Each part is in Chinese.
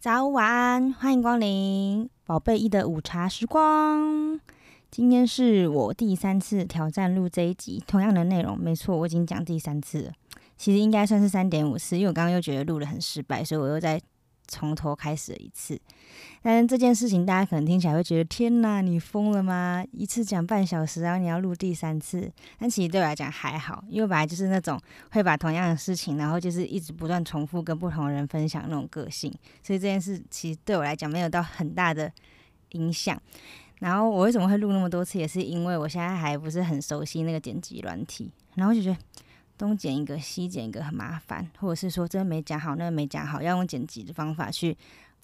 早晚安，欢迎光临宝贝一的午茶时光。今天是我第三次挑战录这一集，同样的内容，没错，我已经讲第三次了。其实应该算是三点五次，因为我刚刚又觉得录的很失败，所以我又在。从头开始了一次，但是这件事情大家可能听起来会觉得天哪，你疯了吗？一次讲半小时，然后你要录第三次。但其实对我来讲还好，因为本来就是那种会把同样的事情，然后就是一直不断重复跟不同人分享那种个性，所以这件事其实对我来讲没有到很大的影响。然后我为什么会录那么多次，也是因为我现在还不是很熟悉那个剪辑软体，然后就觉得。东剪一个，西剪一个，很麻烦，或者是说这个没讲好，那个没讲好，要用剪辑的方法去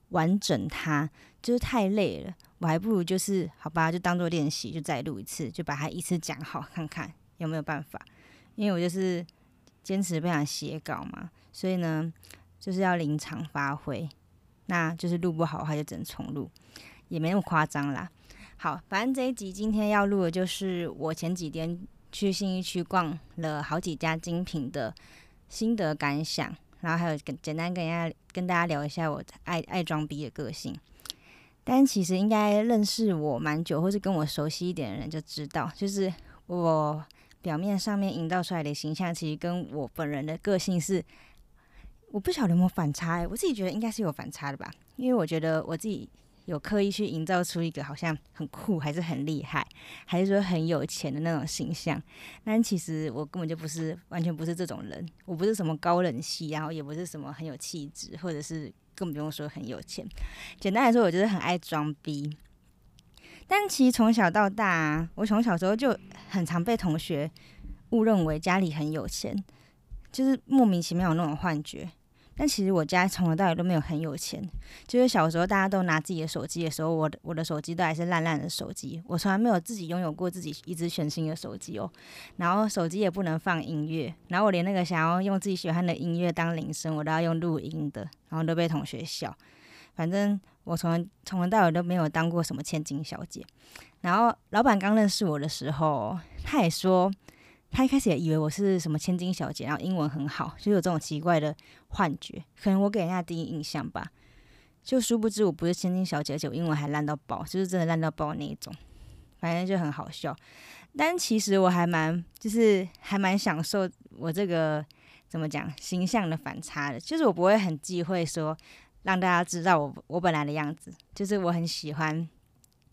完整它，就是太累了。我还不如就是好吧，就当做练习，就再录一次，就把它一次讲好，看看有没有办法。因为我就是坚持不想写稿嘛，所以呢，就是要临场发挥。那就是录不好的话，就只能重录，也没那么夸张啦。好，反正这一集今天要录的就是我前几天。去新一区逛了好几家精品的心得感想，然后还有跟简单跟大家跟大家聊一下我爱爱装逼的个性。但其实应该认识我蛮久，或是跟我熟悉一点的人就知道，就是我表面上面营造出来的形象，其实跟我本人的个性是，我不晓得有没有反差，我自己觉得应该是有反差的吧，因为我觉得我自己。有刻意去营造出一个好像很酷，还是很厉害，还是说很有钱的那种形象？但其实我根本就不是，完全不是这种人。我不是什么高冷系，然后也不是什么很有气质，或者是更不用说很有钱。简单来说，我就是很爱装逼。但其实从小到大，我从小时候就很常被同学误认为家里很有钱，就是莫名其妙有那种幻觉。但其实我家从头到尾都没有很有钱，就是小时候大家都拿自己的手机的时候，我的我的手机都还是烂烂的手机，我从来没有自己拥有过自己一直全新的手机哦。然后手机也不能放音乐，然后我连那个想要用自己喜欢的音乐当铃声，我都要用录音的，然后都被同学笑。反正我从从头到尾都没有当过什么千金小姐。然后老板刚认识我的时候，他也说。他一开始也以为我是什么千金小姐，然后英文很好，就有这种奇怪的幻觉。可能我给人家第一印象吧，就殊不知我不是千金小姐，而且我英文还烂到爆，就是真的烂到爆那一种。反正就很好笑。但其实我还蛮，就是还蛮享受我这个怎么讲形象的反差的，就是我不会很忌讳说让大家知道我我本来的样子，就是我很喜欢，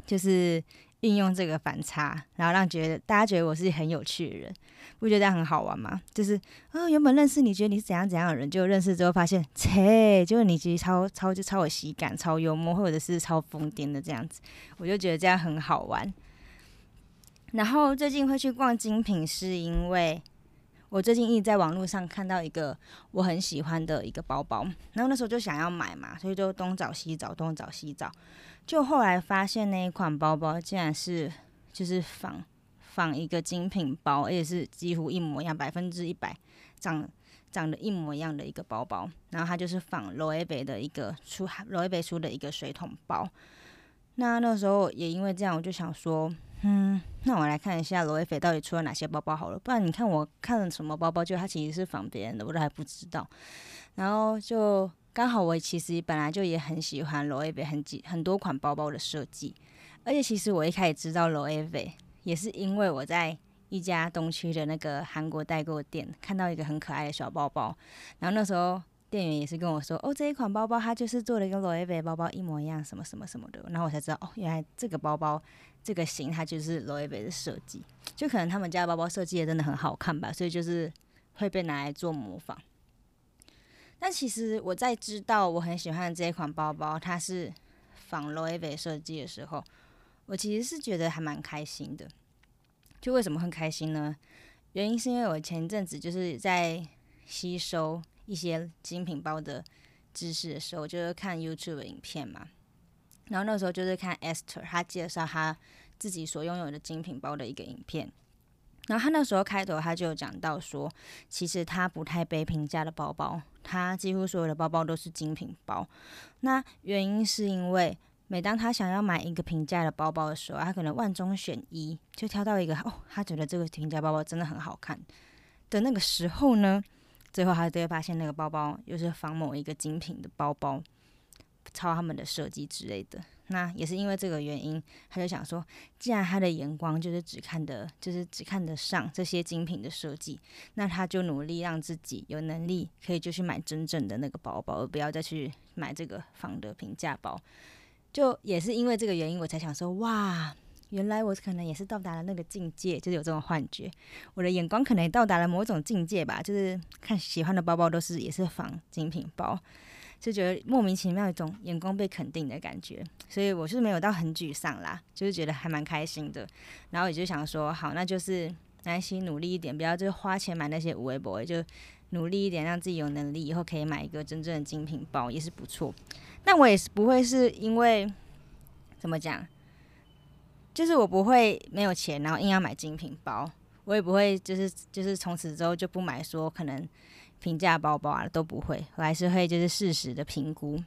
就是。运用这个反差，然后让觉得大家觉得我是很有趣的人，不觉得这样很好玩吗？就是啊，原本认识你觉得你是怎样怎样的人，就认识之后发现，切，就是你其实超超就超有喜感、超幽默，或者是超疯癫的这样子，我就觉得这样很好玩。然后最近会去逛精品，是因为我最近一直在网络上看到一个我很喜欢的一个包包，然后那时候就想要买嘛，所以就东找西找，东找西找。就后来发现那一款包包竟然是就是仿仿一个精品包，而且是几乎一模一样，百分之一百长长得一模一样的一个包包。然后它就是仿罗埃贝的一个出罗埃贝出的一个水桶包。那那时候也因为这样，我就想说，嗯，那我来看一下罗埃贝到底出了哪些包包好了。不然你看我看了什么包包，就它其实是仿别人的，我都还不知道。然后就。刚好我其实本来就也很喜欢 Loewe 很几很多款包包的设计，而且其实我一开始知道 Loewe 也是因为我在一家东区的那个韩国代购店看到一个很可爱的小包包，然后那时候店员也是跟我说，哦这一款包包它就是做了一个 Loewe 包包一模一样什么什么什么的，然后我才知道哦原来这个包包这个型它就是 l o e v 的设计，就可能他们家的包包设计也真的很好看吧，所以就是会被拿来做模仿。但其实我在知道我很喜欢这一款包包，它是仿 l o e v 设计的时候，我其实是觉得还蛮开心的。就为什么很开心呢？原因是因为我前阵子就是在吸收一些精品包的知识的时候，就是看 YouTube 影片嘛。然后那时候就是看 Esther 他介绍他自己所拥有的精品包的一个影片。然后他那时候开头他就有讲到说，其实他不太背平价的包包。他几乎所有的包包都是精品包，那原因是因为每当他想要买一个平价的包包的时候，他可能万中选一，就挑到一个哦，他觉得这个平价包包真的很好看的那个时候呢，最后他就会发现那个包包又是仿某一个精品的包包。抄他们的设计之类的。那也是因为这个原因，他就想说，既然他的眼光就是只看的，就是只看得上这些精品的设计，那他就努力让自己有能力可以就去买真正的那个包包，而不要再去买这个仿的平价包。就也是因为这个原因，我才想说，哇，原来我可能也是到达了那个境界，就是有这种幻觉，我的眼光可能也到达了某种境界吧，就是看喜欢的包包都是也是仿精品包。就觉得莫名其妙一种眼光被肯定的感觉，所以我是没有到很沮丧啦，就是觉得还蛮开心的。然后也就想说，好，那就是耐心努力一点，不要就是花钱买那些无为 boy，就努力一点，让自己有能力，以后可以买一个真正的精品包，也是不错。但我也是不会是因为怎么讲，就是我不会没有钱，然后硬要买精品包，我也不会就是就是从此之后就不买，说可能。平价包包啊都不会，我还是会就是适时的评估。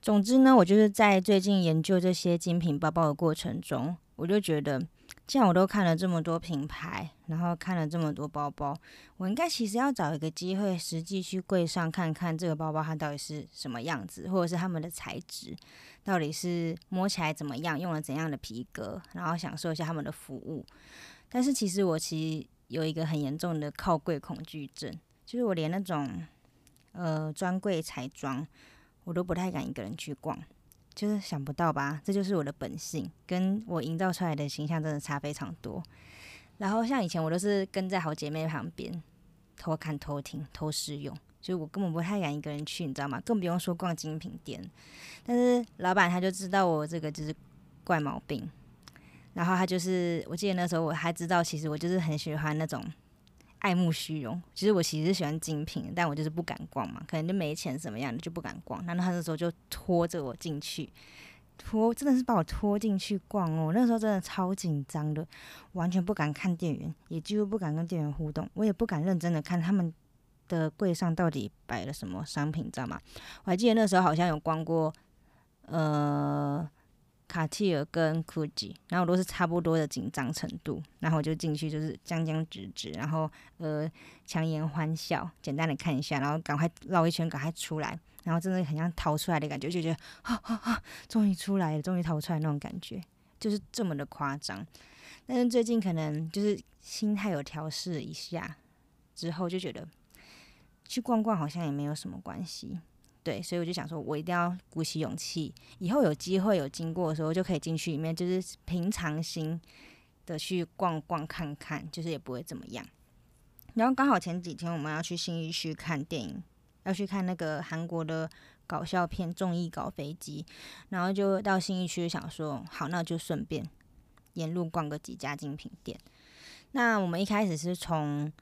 总之呢，我就是在最近研究这些精品包包的过程中，我就觉得，既然我都看了这么多品牌，然后看了这么多包包，我应该其实要找一个机会，实际去柜上看看这个包包它到底是什么样子，或者是他们的材质到底是摸起来怎么样，用了怎样的皮革，然后享受一下他们的服务。但是其实我其实有一个很严重的靠柜恐惧症。就是我连那种呃专柜彩妆，我都不太敢一个人去逛，就是想不到吧？这就是我的本性，跟我营造出来的形象真的差非常多。然后像以前我都是跟在好姐妹旁边偷看、偷听、偷试用，就我根本不太敢一个人去，你知道吗？更不用说逛精品店。但是老板他就知道我这个就是怪毛病，然后他就是我记得那时候我还知道，其实我就是很喜欢那种。爱慕虚荣，其实我其实是喜欢精品，但我就是不敢逛嘛，可能就没钱什么样的就不敢逛。然后他那时候就拖着我进去，拖真的是把我拖进去逛哦。那时候真的超紧张的，完全不敢看店员，也几乎不敢跟店员互动，我也不敢认真的看他们的柜上到底摆了什么商品，知道吗？我还记得那时候好像有逛过，呃。卡地尔跟 Gucci，然后都是差不多的紧张程度，然后我就进去就是僵僵直直，然后呃强颜欢笑，简单的看一下，然后赶快绕一圈，赶快出来，然后真的很像逃出来的感觉，就觉得啊啊啊，终于出来了，终于逃出来那种感觉，就是这么的夸张。但是最近可能就是心态有调试一下之后，就觉得去逛逛好像也没有什么关系。对，所以我就想说，我一定要鼓起勇气，以后有机会有经过的时候，就可以进去里面，就是平常心的去逛逛看看，就是也不会怎么样。然后刚好前几天我们要去新一区看电影，要去看那个韩国的搞笑片《综艺搞飞机》，然后就到新一区想说，好，那就顺便沿路逛个几家精品店。那我们一开始是从。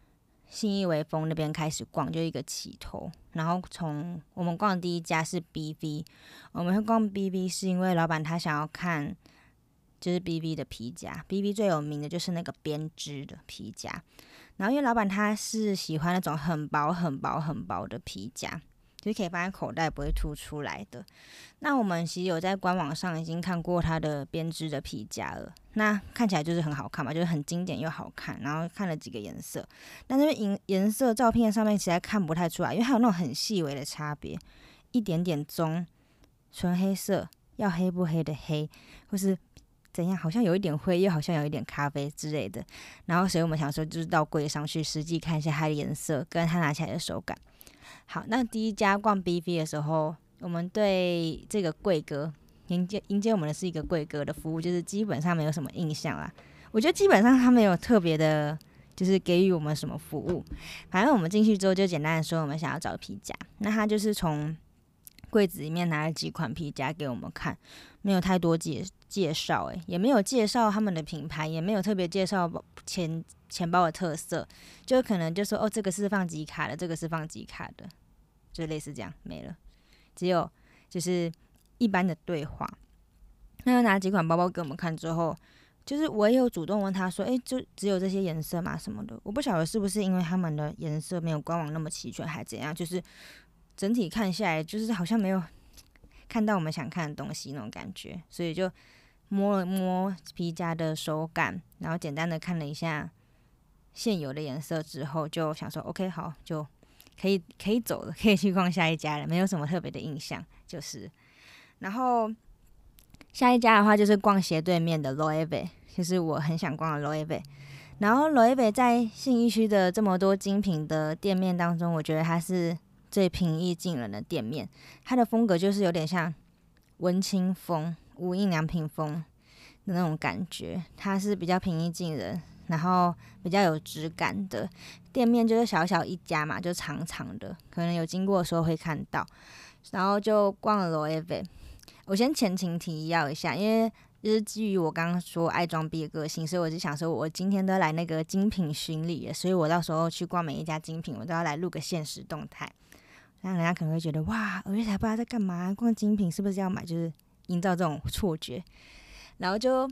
信义威风那边开始逛，就一个起头。然后从我们逛的第一家是 BV，我们会逛 BV 是因为老板他想要看，就是 BV 的皮夹。BV 最有名的就是那个编织的皮夹。然后因为老板他是喜欢那种很薄、很薄、很薄的皮夹。就可以放在口袋，不会凸出来的。那我们其实有在官网上已经看过它的编织的皮夹了，那看起来就是很好看嘛，就是很经典又好看。然后看了几个颜色，但是颜颜色照片上面其实看不太出来，因为它有那种很细微的差别，一点点棕、纯黑色、要黑不黑的黑，或是怎样，好像有一点灰，又好像有一点咖啡之类的。然后所以我们想说，就是到柜上去实际看一下它的颜色，跟它拿起来的手感。好，那第一家逛 B V 的时候，我们对这个贵哥迎接迎接我们的是一个贵哥的服务，就是基本上没有什么印象啦。我觉得基本上他没有特别的，就是给予我们什么服务。反正我们进去之后就简单的说，我们想要找皮夹，那他就是从柜子里面拿了几款皮夹给我们看，没有太多介介绍，诶，也没有介绍他们的品牌，也没有特别介绍前钱包的特色，就可能就说哦，这个是放集卡的，这个是放集卡的。就类似这样没了，只有就是一般的对话。那拿几款包包给我们看之后，就是我也有主动问他说：“诶，就只有这些颜色嘛？什么的？”我不晓得是不是因为他们的颜色没有官网那么齐全，还怎样？就是整体看下来，就是好像没有看到我们想看的东西那种感觉，所以就摸了摸皮夹的手感，然后简单的看了一下现有的颜色之后，就想说：“OK，好，就。”可以可以走了，可以去逛下一家了，没有什么特别的印象，就是。然后下一家的话就是逛斜对面的 Loewe，就是我很想逛的 Loewe。然后 Loewe 在信义区的这么多精品的店面当中，我觉得它是最平易近人的店面，它的风格就是有点像文青风、无印良品风的那种感觉，它是比较平易近人。然后比较有质感的店面就是小小一家嘛，就长长的，可能有经过的时候会看到。然后就逛了罗埃贝。我先前情提要一下，因为就是基于我刚刚说爱装逼的个性，所以我就想说，我今天都来那个精品巡礼，所以我到时候去逛每一家精品，我都要来录个现实动态，让人家可能会觉得哇，我月才不知道在干嘛，逛精品是不是要买，就是营造这种错觉。然后就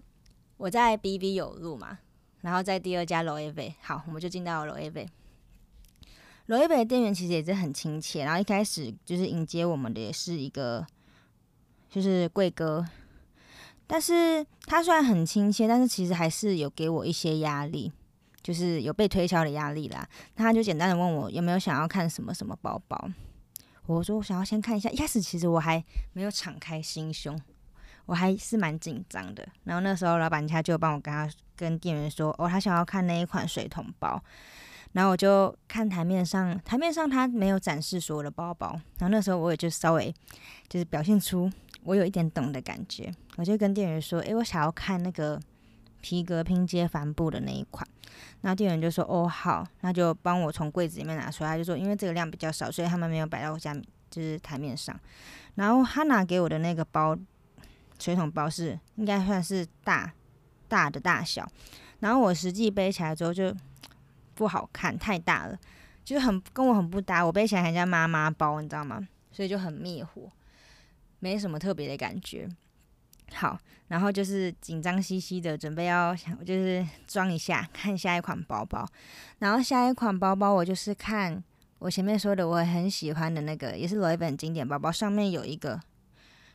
我在 B B 有录嘛。然后在第二家罗 A 贝，好，我们就进到罗 A 贝。罗 A 贝的店员其实也是很亲切，然后一开始就是迎接我们的也是一个，就是贵哥。但是他虽然很亲切，但是其实还是有给我一些压力，就是有被推销的压力啦。那他就简单的问我有没有想要看什么什么包包，我说我想要先看一下。一开始其实我还没有敞开心胸。我还是蛮紧张的，然后那时候老板他就帮我跟他跟店员说，哦，他想要看那一款水桶包，然后我就看台面上，台面上他没有展示所有的包包，然后那时候我也就稍微就是表现出我有一点懂的感觉，我就跟店员说，诶，我想要看那个皮革拼接帆布的那一款，然后店员就说，哦，好，那就帮我从柜子里面拿出来，他就说，因为这个量比较少，所以他们没有摆到我家就是台面上，然后他拿给我的那个包。水桶包是应该算是大大的大小，然后我实际背起来之后就不好看，太大了，就是很跟我很不搭。我背起来很像妈妈包，你知道吗？所以就很灭火，没什么特别的感觉。好，然后就是紧张兮兮的准备要想，就是装一下看下一款包包。然后下一款包包我就是看我前面说的我很喜欢的那个，也是罗一本经典包包，上面有一个。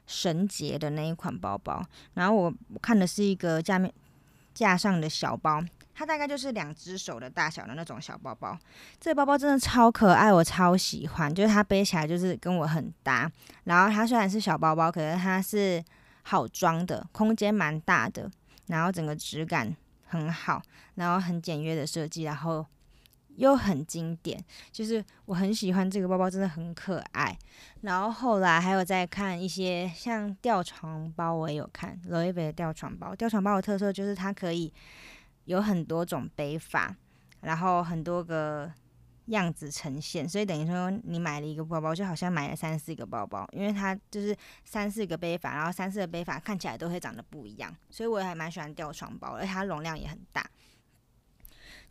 绳结的那一款包包，然后我看的是一个架面架上的小包，它大概就是两只手的大小的那种小包包。这个包包真的超可爱，我超喜欢，就是它背起来就是跟我很搭。然后它虽然是小包包，可是它是好装的，空间蛮大的，然后整个质感很好，然后很简约的设计，然后。又很经典，就是我很喜欢这个包包，真的很可爱。然后后来还有在看一些像吊床包，我也有看罗伊贝的吊床包。吊床包的特色就是它可以有很多种背法，然后很多个样子呈现，所以等于说你买了一个包包，就好像买了三四个包包，因为它就是三四个背法，然后三四个背法看起来都会长得不一样，所以我也还蛮喜欢吊床包，而且它容量也很大。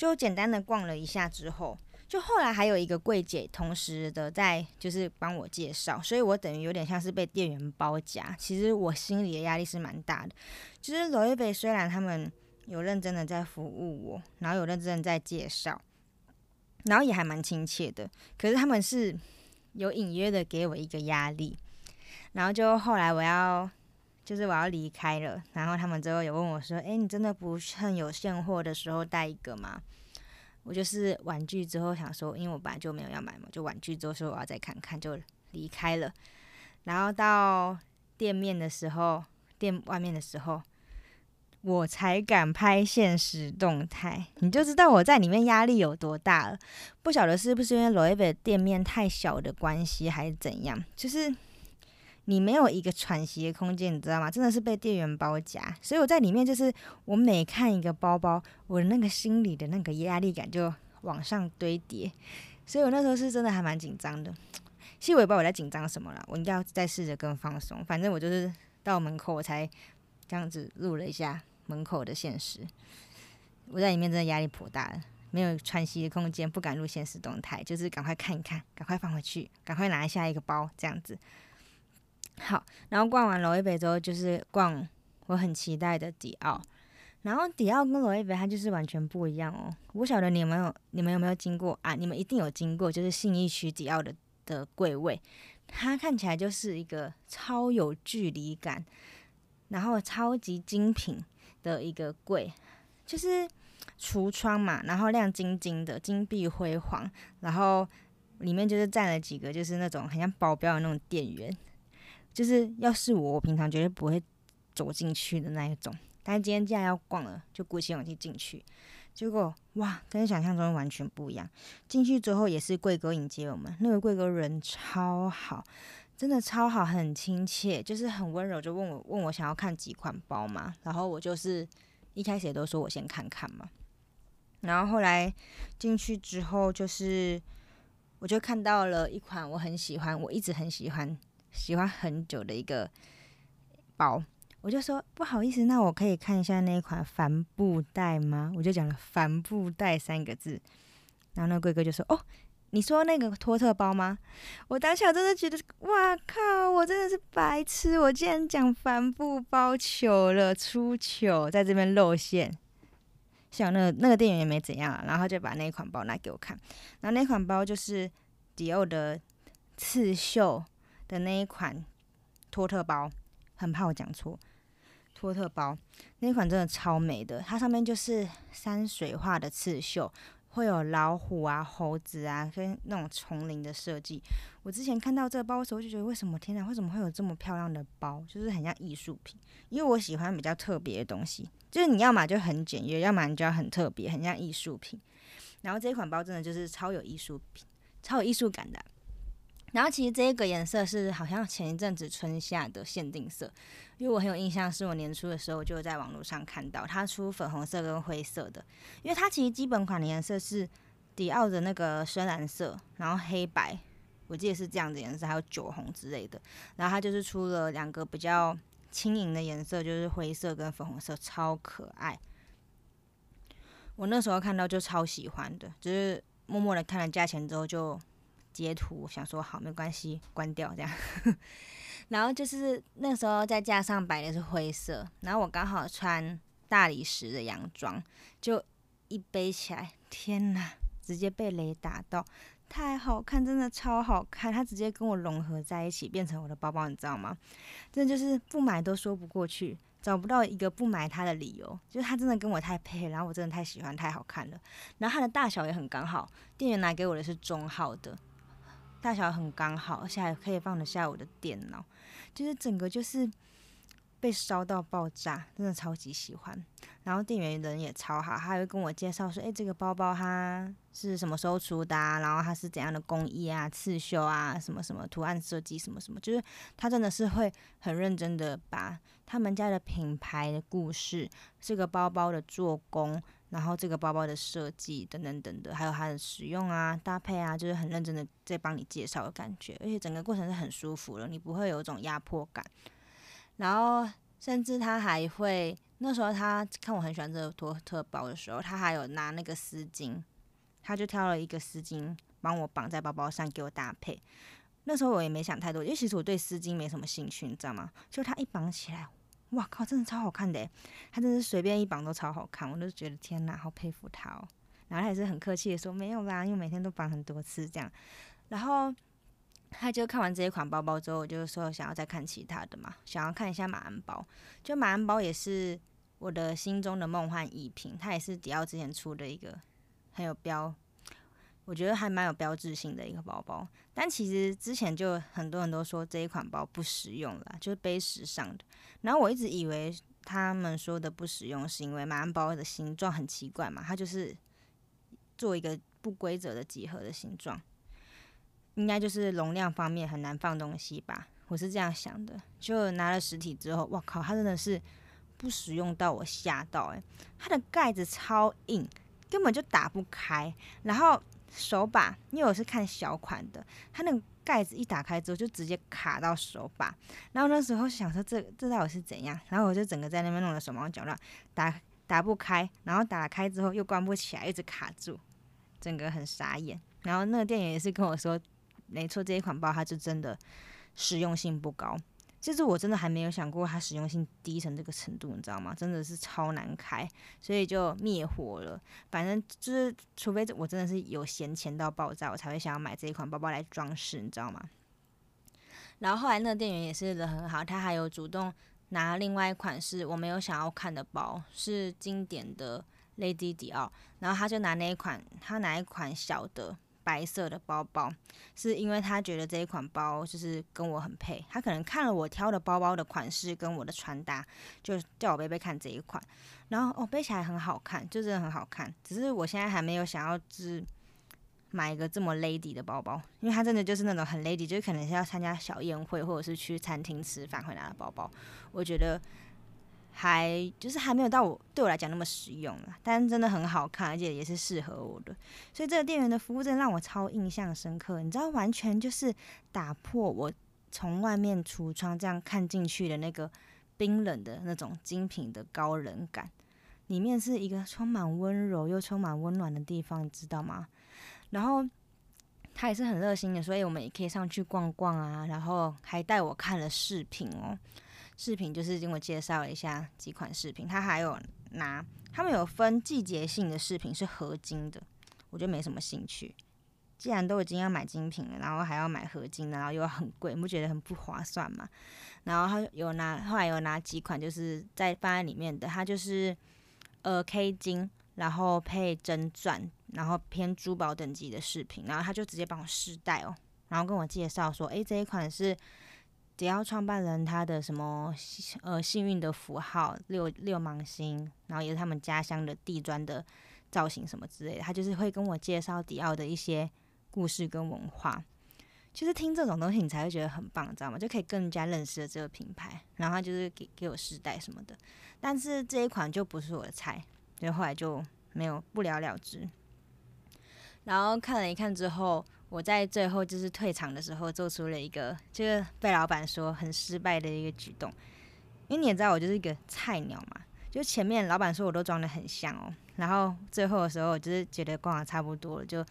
就简单的逛了一下之后，就后来还有一个柜姐同时的在就是帮我介绍，所以我等于有点像是被店员包夹。其实我心里的压力是蛮大的。就是罗伊贝虽然他们有认真的在服务我，然后有认真的在介绍，然后也还蛮亲切的，可是他们是有隐约的给我一个压力。然后就后来我要就是我要离开了，然后他们之后有问我说：“哎，你真的不趁有现货的时候带一个吗？”我就是玩具之后想说，因为我本来就没有要买嘛，就玩具之后说我要再看看，就离开了。然后到店面的时候，店外面的时候，我才敢拍现实动态，你就知道我在里面压力有多大了。不晓得是不是因为罗伊贝店面太小的关系，还是怎样，就是。你没有一个喘息的空间，你知道吗？真的是被店员包夹，所以我在里面就是我每看一个包包，我的那个心里的那个压力感就往上堆叠，所以我那时候是真的还蛮紧张的。其实我也不知道我在紧张什么了，我应该要再试着更放松。反正我就是到门口我才这样子录了一下门口的现实。我在里面真的压力颇大，没有喘息的空间，不敢录现实动态，就是赶快看一看，赶快放回去，赶快拿下一个包这样子。好，然后逛完罗伊贝之后，就是逛我很期待的迪奥。然后迪奥跟罗伊贝它就是完全不一样哦。不晓得你们有你们有没有经过啊？你们一定有经过，就是信义区迪奥的的柜位，它看起来就是一个超有距离感，然后超级精品的一个柜，就是橱窗嘛，然后亮晶晶的，金碧辉煌，然后。里面就是站了几个就是那种很像保镖的那种店员，就是要是我，我平常绝对不会走进去的那一种。但是今天既然要逛了，就鼓起勇气进去。结果哇，跟想象中完全不一样。进去之后也是贵哥迎接我们，那个贵哥人超好，真的超好，很亲切，就是很温柔，就问我问我想要看几款包嘛。然后我就是一开始也都说我先看看嘛。然后后来进去之后，就是我就看到了一款我很喜欢，我一直很喜欢，喜欢很久的一个包。我就说不好意思，那我可以看一下那一款帆布袋吗？我就讲了帆布袋三个字，然后那贵哥就说：“哦，你说那个托特包吗？”我当下真的觉得，哇靠！我真的是白痴，我竟然讲帆布包糗了，出糗，在这边露馅。像那那个店员也没怎样，啊然后就把那款包拿给我看，然后那款包就是迪奥的刺绣的那一款托特包，很怕我讲错。托特包那款真的超美的，它上面就是山水画的刺绣，会有老虎啊、猴子啊，跟那种丛林的设计。我之前看到这个包的时候，就觉得为什么天哪，为什么会有这么漂亮的包？就是很像艺术品。因为我喜欢比较特别的东西，就是你要么就很简约，要么你就要很特别，很像艺术品。然后这款包真的就是超有艺术品，超有艺术感的。然后其实这个颜色是好像前一阵子春夏的限定色，因为我很有印象，是我年初的时候就在网络上看到它出粉红色跟灰色的，因为它其实基本款的颜色是迪奥的那个深蓝色，然后黑白，我记得是这样的颜色，还有酒红之类的，然后它就是出了两个比较轻盈的颜色，就是灰色跟粉红色，超可爱。我那时候看到就超喜欢的，就是默默的看了价钱之后就。截图想说好没关系，关掉这样。然后就是那时候在架上摆的是灰色，然后我刚好穿大理石的洋装，就一背起来，天哪，直接被雷打到，太好看，真的超好看，它直接跟我融合在一起，变成我的包包，你知道吗？真的就是不买都说不过去，找不到一个不买它的理由，就是它真的跟我太配，然后我真的太喜欢，太好看了。然后它的大小也很刚好，店员拿给我的是中号的。大小很刚好，而且还可以放得下我的电脑，就是整个就是被烧到爆炸，真的超级喜欢。然后店员人也超好，他还会跟我介绍说：“诶，这个包包它是什么时候出的？然后它是怎样的工艺啊、刺绣啊、什么什么图案设计什么什么。”就是他真的是会很认真的把他们家的品牌的故事、这个包包的做工。然后这个包包的设计等等等的，还有它的使用啊、搭配啊，就是很认真的在帮你介绍的感觉，而且整个过程是很舒服的，你不会有一种压迫感。然后甚至他还会，那时候他看我很喜欢这个托特包的时候，他还有拿那个丝巾，他就挑了一个丝巾帮我绑在包包上给我搭配。那时候我也没想太多，因为其实我对丝巾没什么兴趣，你知道吗？就他一绑起来。哇靠，真的超好看的，他真是随便一绑都超好看，我都觉得天哪，好佩服他哦。然后他也是很客气的说没有啦，因为每天都绑很多次这样。然后他就看完这一款包包之后，我就说想要再看其他的嘛，想要看一下马鞍包。就马鞍包也是我的心中的梦幻一品，它也是迪奥之前出的一个很有标。我觉得还蛮有标志性的一个包包，但其实之前就很多人都说这一款包不实用了，就是背时尚的。然后我一直以为他们说的不实用是因为马鞍包的形状很奇怪嘛，它就是做一个不规则的几何的形状，应该就是容量方面很难放东西吧，我是这样想的。就拿了实体之后，哇靠，它真的是不实用到我吓到诶，它的盖子超硬，根本就打不开，然后。手把，因为我是看小款的，它那个盖子一打开之后就直接卡到手把，然后那时候想说这这到底是怎样，然后我就整个在那边弄得手忙脚乱，打打不开，然后打开之后又关不起来，一直卡住，整个很傻眼。然后那个店员也是跟我说，没错，这一款包它就真的实用性不高。就是我真的还没有想过它实用性低成这个程度，你知道吗？真的是超难开，所以就灭火了。反正就是，除非我真的是有闲钱到爆炸，我才会想要买这一款包包来装饰，你知道吗？然后后来那个店员也是人很好，他还有主动拿另外一款是我没有想要看的包，是经典的 Lady 迪奥，然后他就拿那一款，他拿一款小的白色的包包，是因为他觉得这一款包就是跟我很配。他可能看了我挑的包包的款式跟我的穿搭，就叫我背背看这一款。然后哦，背起来很好看，就真的很好看。只是我现在还没有想要是买一个这么 lady 的包包，因为它真的就是那种很 lady，就是可能是要参加小宴会或者是去餐厅吃饭会拿的包包。我觉得。还就是还没有到我对我来讲那么实用了，但是真的很好看，而且也是适合我的，所以这个店员的服务真的让我超印象深刻。你知道，完全就是打破我从外面橱窗这样看进去的那个冰冷的那种精品的高冷感，里面是一个充满温柔又充满温暖的地方，你知道吗？然后他也是很热心的，所以我们也可以上去逛逛啊，然后还带我看了饰品哦。饰品就是跟我介绍一下几款饰品，他还有拿他们有分季节性的饰品是合金的，我就没什么兴趣。既然都已经要买精品了，然后还要买合金的，然后又很贵，你不觉得很不划算吗？然后他有拿，后来有拿几款就是在放在里面的，它就是呃 K 金，然后配真钻，然后偏珠宝等级的饰品，然后他就直接帮我试戴哦，然后跟我介绍说，诶，这一款是。只要创办人他的什么呃幸运的符号六六芒星，然后也是他们家乡的地砖的造型什么之类的，他就是会跟我介绍迪奥的一些故事跟文化。其实听这种东西你才会觉得很棒，知道吗？就可以更加认识了这个品牌。然后他就是给给我试戴什么的，但是这一款就不是我的菜，所以后来就没有不了了之。然后看了一看之后。我在最后就是退场的时候，做出了一个就是被老板说很失败的一个举动，因为你也知道我就是一个菜鸟嘛，就前面老板说我都装的很像哦，然后最后的时候我就是觉得逛的差不多了，就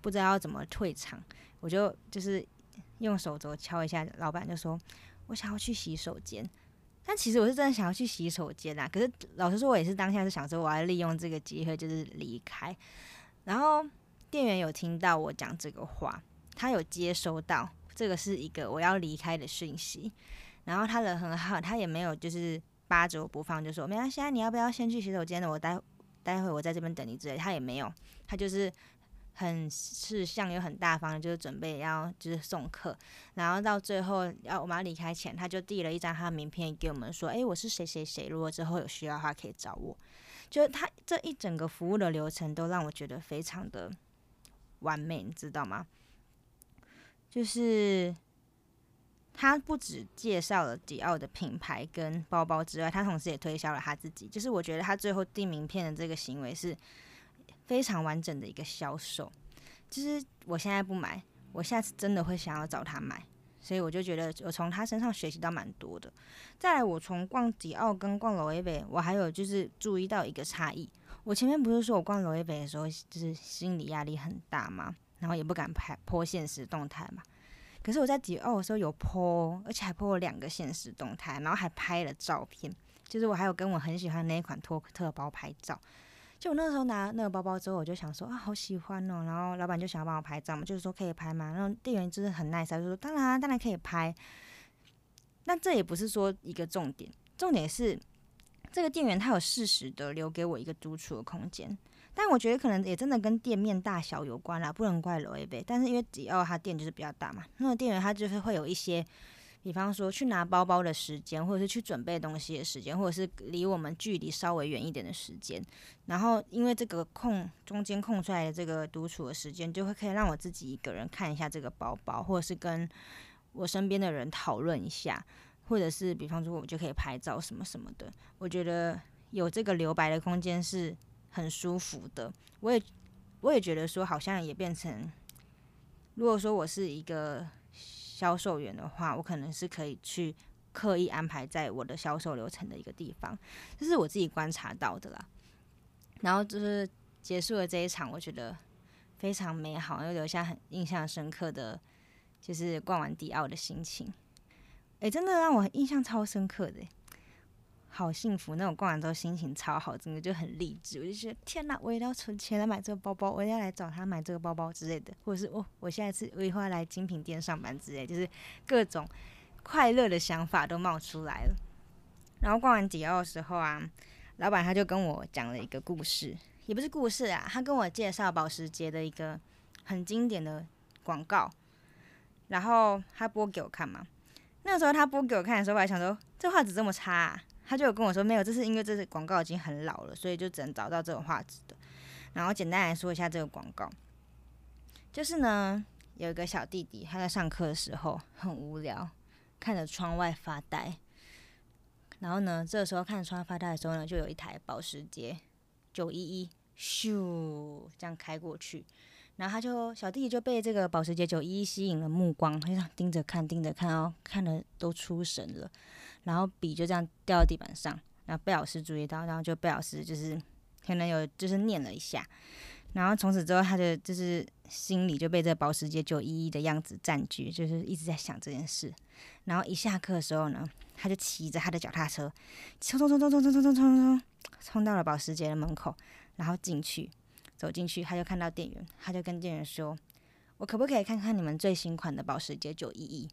不知道要怎么退场，我就就是用手肘敲一下，老板就说我想要去洗手间，但其实我是真的想要去洗手间啊，可是老实说，我也是当下是想说我要利用这个机会就是离开，然后。店员有听到我讲这个话，他有接收到这个是一个我要离开的讯息，然后他人很好，他也没有就是扒着我不放，就说没关系啊，你要不要先去洗手间的？我待待会我在这边等你之类，他也没有，他就是很是像又很大方，就是准备要就是送客，然后到最后要我们要离开前，他就递了一张他的名片给我们，说，诶，我是谁谁谁，如果之后有需要的话可以找我。就是他这一整个服务的流程都让我觉得非常的。完美，你知道吗？就是他不止介绍了迪奥的品牌跟包包之外，他同时也推销了他自己。就是我觉得他最后递名片的这个行为是非常完整的一个销售。就是我现在不买，我下次真的会想要找他买。所以我就觉得我从他身上学习到蛮多的。再来，我从逛迪奥跟逛罗伊贝，我还有就是注意到一个差异。我前面不是说我逛罗伊贝的时候，就是心理压力很大嘛，然后也不敢拍破现实动态嘛。可是我在迪奥的时候有破，而且还破了两个现实动态，然后还拍了照片。就是我还有跟我很喜欢那一款托特包拍照。就我那时候拿那个包包之后，我就想说啊，好喜欢哦。然后老板就想要帮我拍照嘛，就是说可以拍嘛？然后店员就是很 nice，就说当然当然可以拍。那这也不是说一个重点，重点是。这个店员他有适时的留给我一个独处的空间，但我觉得可能也真的跟店面大小有关啦，不能怪罗 A 贝。但是因为迪奥他店就是比较大嘛，那店员他就是会有一些，比方说去拿包包的时间，或者是去准备东西的时间，或者是离我们距离稍微远一点的时间。然后因为这个空中间空出来的这个独处的时间，就会可以让我自己一个人看一下这个包包，或者是跟我身边的人讨论一下。或者是比方说，我就可以拍照什么什么的。我觉得有这个留白的空间是很舒服的。我也我也觉得说，好像也变成，如果说我是一个销售员的话，我可能是可以去刻意安排在我的销售流程的一个地方，这是我自己观察到的啦。然后就是结束了这一场，我觉得非常美好，又留下很印象深刻的，就是逛完迪奥的心情。哎，真的让我印象超深刻的，好幸福！那种逛完之后心情超好，真的就很励志。我就觉得天哪，我也要存钱来买这个包包，我要来找他买这个包包之类的，或者是哦，我下一次我以后要来精品店上班之类，就是各种快乐的想法都冒出来了。然后逛完迪奥的时候啊，老板他就跟我讲了一个故事，也不是故事啊，他跟我介绍保时捷的一个很经典的广告，然后他播给我看嘛。那时候他播给我看的时候，我还想说这画质这么差，他就有跟我说没有，这是因为这是广告已经很老了，所以就只能找到这种画质的。然后简单来说一下这个广告，就是呢有一个小弟弟他在上课的时候很无聊，看着窗外发呆。然后呢，这个时候看着窗外发呆的时候呢，就有一台保时捷九一一咻这样开过去，然后他就小弟弟就被这个保时捷九一一吸引了目光，他就盯着看盯着看哦，看的都出神了。然后笔就这样掉到地板上，然后贝老师注意到，然后就贝老师就是可能有就是念了一下，然后从此之后他的就是心里就被这保时捷九一一的样子占据，就是一直在想这件事。然后一下课的时候呢。他就骑着他的脚踏车，冲冲冲冲冲冲冲冲冲冲，冲到了保时捷的门口，然后进去，走进去，他就看到店员，他就跟店员说：“我可不可以看看你们最新款的保时捷九一一？”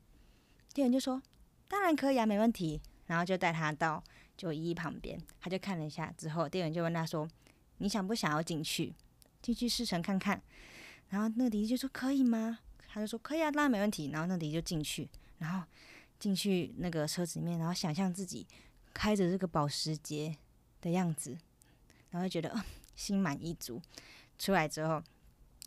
店员就说：“当然可以啊，没问题。”然后就带他到九一一旁边，他就看了一下之后，店员就问他说：“你想不想要进去？进去试乘看看？”然后那个弟弟就说：“可以吗？”他就说：“可以啊，当然没问题。”然后那迪就进去，然后。进去那个车子里面，然后想象自己开着这个保时捷的样子，然后就觉得心满意足。出来之后，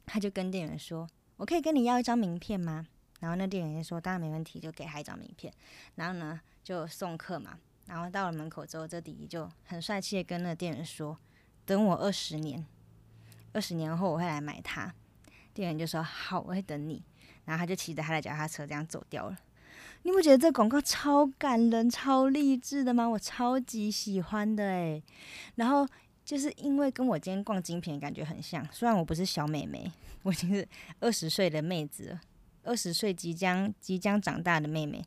他就跟店员说：“我可以跟你要一张名片吗？”然后那店员就说：“当然没问题，就给他一张名片。”然后呢，就送客嘛。然后到了门口之后，这弟弟就很帅气的跟那店员说：“等我二十年，二十年后我会来买它。”店员就说：“好，我会等你。”然后他就骑着他的脚踏车这样走掉了。你不觉得这广告超感人、超励志的吗？我超级喜欢的诶。然后就是因为跟我今天逛精品感觉很像，虽然我不是小美眉，我已经是二十岁的妹子，二十岁即将即将长大的妹妹。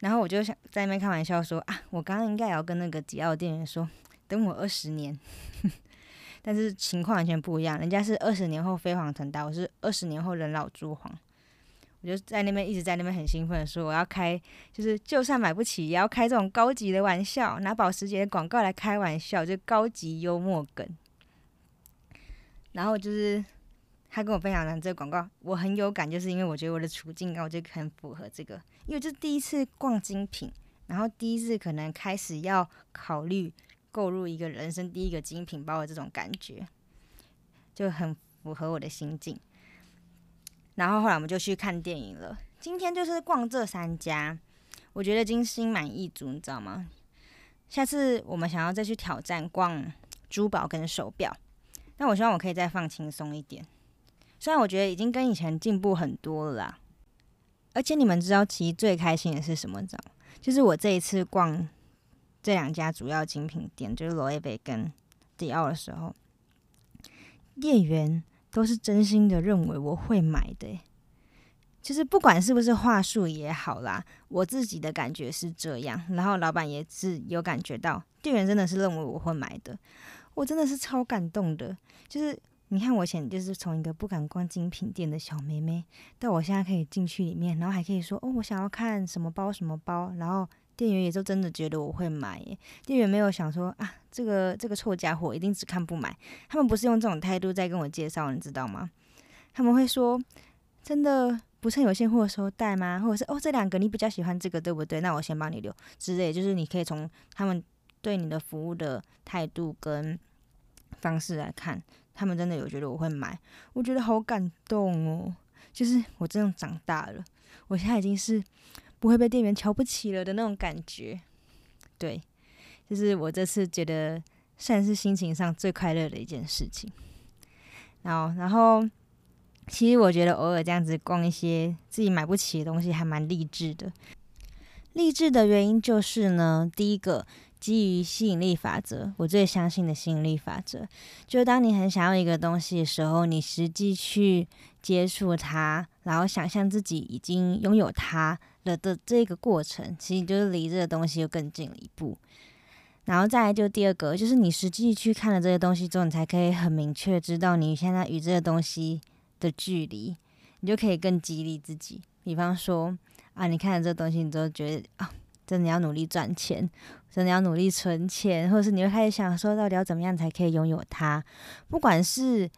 然后我就想在那边开玩笑说啊，我刚刚应该也要跟那个迪奥店员说，等我二十年。但是情况完全不一样，人家是二十年后飞黄腾达，我是二十年后人老珠黄。我就在那边一直在那边很兴奋，说我要开，就是就算买不起，也要开这种高级的玩笑，拿保时捷的广告来开玩笑，就高级幽默梗。然后就是他跟我分享了这个广告，我很有感，就是因为我觉得我的处境啊，我就很符合这个，因为这第一次逛精品，然后第一次可能开始要考虑购入一个人生第一个精品包的这种感觉，就很符合我的心境。然后后来我们就去看电影了。今天就是逛这三家，我觉得已经心满意足，你知道吗？下次我们想要再去挑战逛珠宝跟手表，但我希望我可以再放轻松一点。虽然我觉得已经跟以前进步很多了啦，而且你们知道其实最开心的是什么？你知道吗？就是我这一次逛这两家主要精品店，就是罗意威跟迪奥的时候，店员。都是真心的认为我会买的，就是不管是不是话术也好啦，我自己的感觉是这样，然后老板也是有感觉到，店员真的是认为我会买的，我真的是超感动的。就是你看我以前就是从一个不敢逛精品店的小妹妹，到我现在可以进去里面，然后还可以说哦，我想要看什么包什么包，然后。店员也就真的觉得我会买耶，店员没有想说啊，这个这个臭家伙一定只看不买。他们不是用这种态度在跟我介绍，你知道吗？他们会说，真的不趁有现货的时候带吗？或者是哦，这两个你比较喜欢这个，对不对？那我先帮你留之类，就是你可以从他们对你的服务的态度跟方式来看，他们真的有觉得我会买，我觉得好感动哦。就是我真的长大了，我现在已经是。不会被店员瞧不起了的那种感觉，对，就是我这次觉得算是心情上最快乐的一件事情。然后，然后，其实我觉得偶尔这样子逛一些自己买不起的东西，还蛮励志的。励志的原因就是呢，第一个基于吸引力法则，我最相信的吸引力法则，就是当你很想要一个东西的时候，你实际去接触它，然后想象自己已经拥有它。了的这个过程，其实就是离这个东西又更近了一步。然后再来就第二个，就是你实际去看了这些东西之后，你才可以很明确知道你现在与这个东西的距离，你就可以更激励自己。比方说啊，你看了这东西，你就觉得啊，真的要努力赚钱，真的要努力存钱，或者是你会开始想说，到底要怎么样才可以拥有它？不管是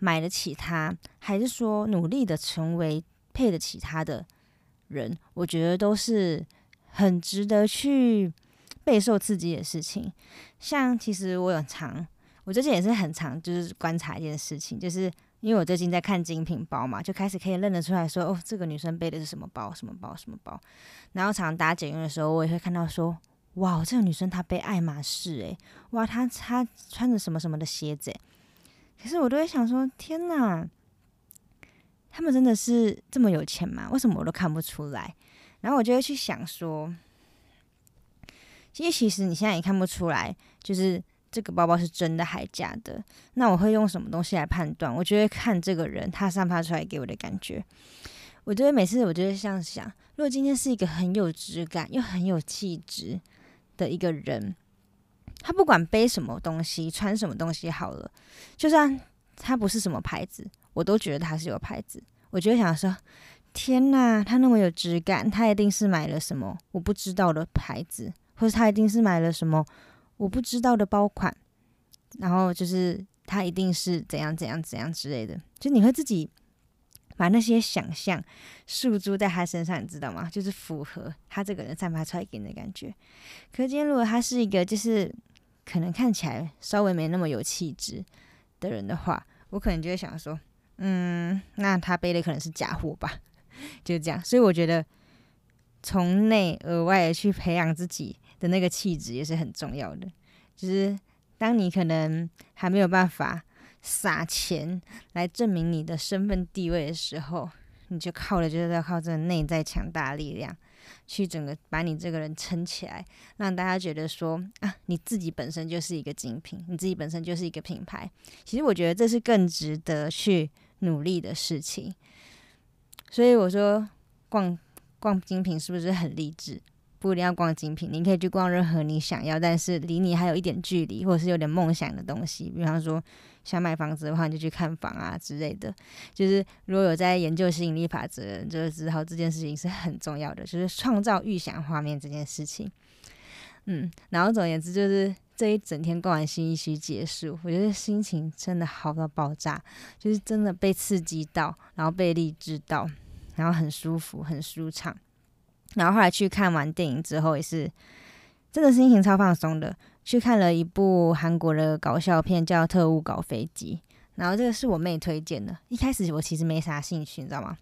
买得起它，还是说努力的成为配得起它的人，我觉得都是很值得去备受刺激的事情。像其实我有常，我最近也是很常就是观察一件事情，就是因为我最近在看精品包嘛，就开始可以认得出来说，哦，这个女生背的是什么包，什么包，什么包。然后常常搭捷运的时候，我也会看到说，哇，这个女生她背爱马仕，诶，哇，她她穿着什么什么的鞋子，可是我都会想说，天哪，他们真的是这么有钱吗？为什么我都看不出来？然后我就会去想说，其实其实你现在也看不出来，就是这个包包是真的还假的。那我会用什么东西来判断？我就会看这个人他散发出来给我的感觉。我觉得每次我就会这样想：如果今天是一个很有质感又很有气质的一个人。他不管背什么东西，穿什么东西好了，就算他不是什么牌子，我都觉得他是有牌子。我就想说，天呐，他那么有质感，他一定是买了什么我不知道的牌子，或者他一定是买了什么我不知道的包款，然后就是他一定是怎样怎样怎样之类的。就你会自己把那些想象诉诸在他身上，你知道吗？就是符合他这个人散发出来给你的感觉。可今天如果他是一个就是。可能看起来稍微没那么有气质的人的话，我可能就会想说，嗯，那他背的可能是假货吧，就这样。所以我觉得从内而外的去培养自己的那个气质也是很重要的。就是当你可能还没有办法撒钱来证明你的身份地位的时候，你就靠的就是要靠这个内在强大力量。去整个把你这个人撑起来，让大家觉得说啊，你自己本身就是一个精品，你自己本身就是一个品牌。其实我觉得这是更值得去努力的事情。所以我说，逛逛精品是不是很励志？不一定要逛精品，你可以去逛任何你想要，但是离你还有一点距离，或者是有点梦想的东西。比方说，想买房子的话，你就去看房啊之类的。就是如果有在研究吸引力法则，就是知道这件事情是很重要的，就是创造预想画面这件事情。嗯，然后总而言之，就是这一整天逛完新一区结束，我觉得心情真的好到爆炸，就是真的被刺激到，然后被励志到，然后很舒服，很舒畅。然后后来去看完电影之后，也是真的心情超放松的。去看了一部韩国的搞笑片，叫《特务搞飞机》。然后这个是我妹推荐的。一开始我其实没啥兴趣，你知道吗？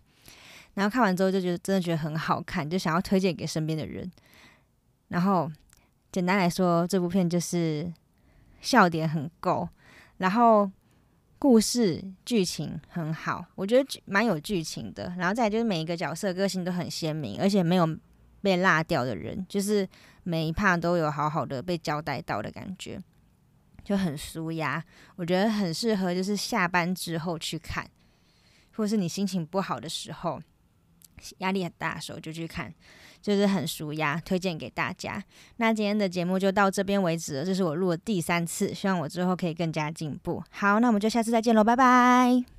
然后看完之后就觉得真的觉得很好看，就想要推荐给身边的人。然后简单来说，这部片就是笑点很够，然后故事剧情很好，我觉得蛮有剧情的。然后再就是每一个角色个性都很鲜明，而且没有被落掉的人，就是每一趴都有好好的被交代到的感觉，就很舒压。我觉得很适合就是下班之后去看，或是你心情不好的时候，压力很大的时候就去看，就是很舒压，推荐给大家。那今天的节目就到这边为止了，这是我录的第三次，希望我之后可以更加进步。好，那我们就下次再见喽，拜拜。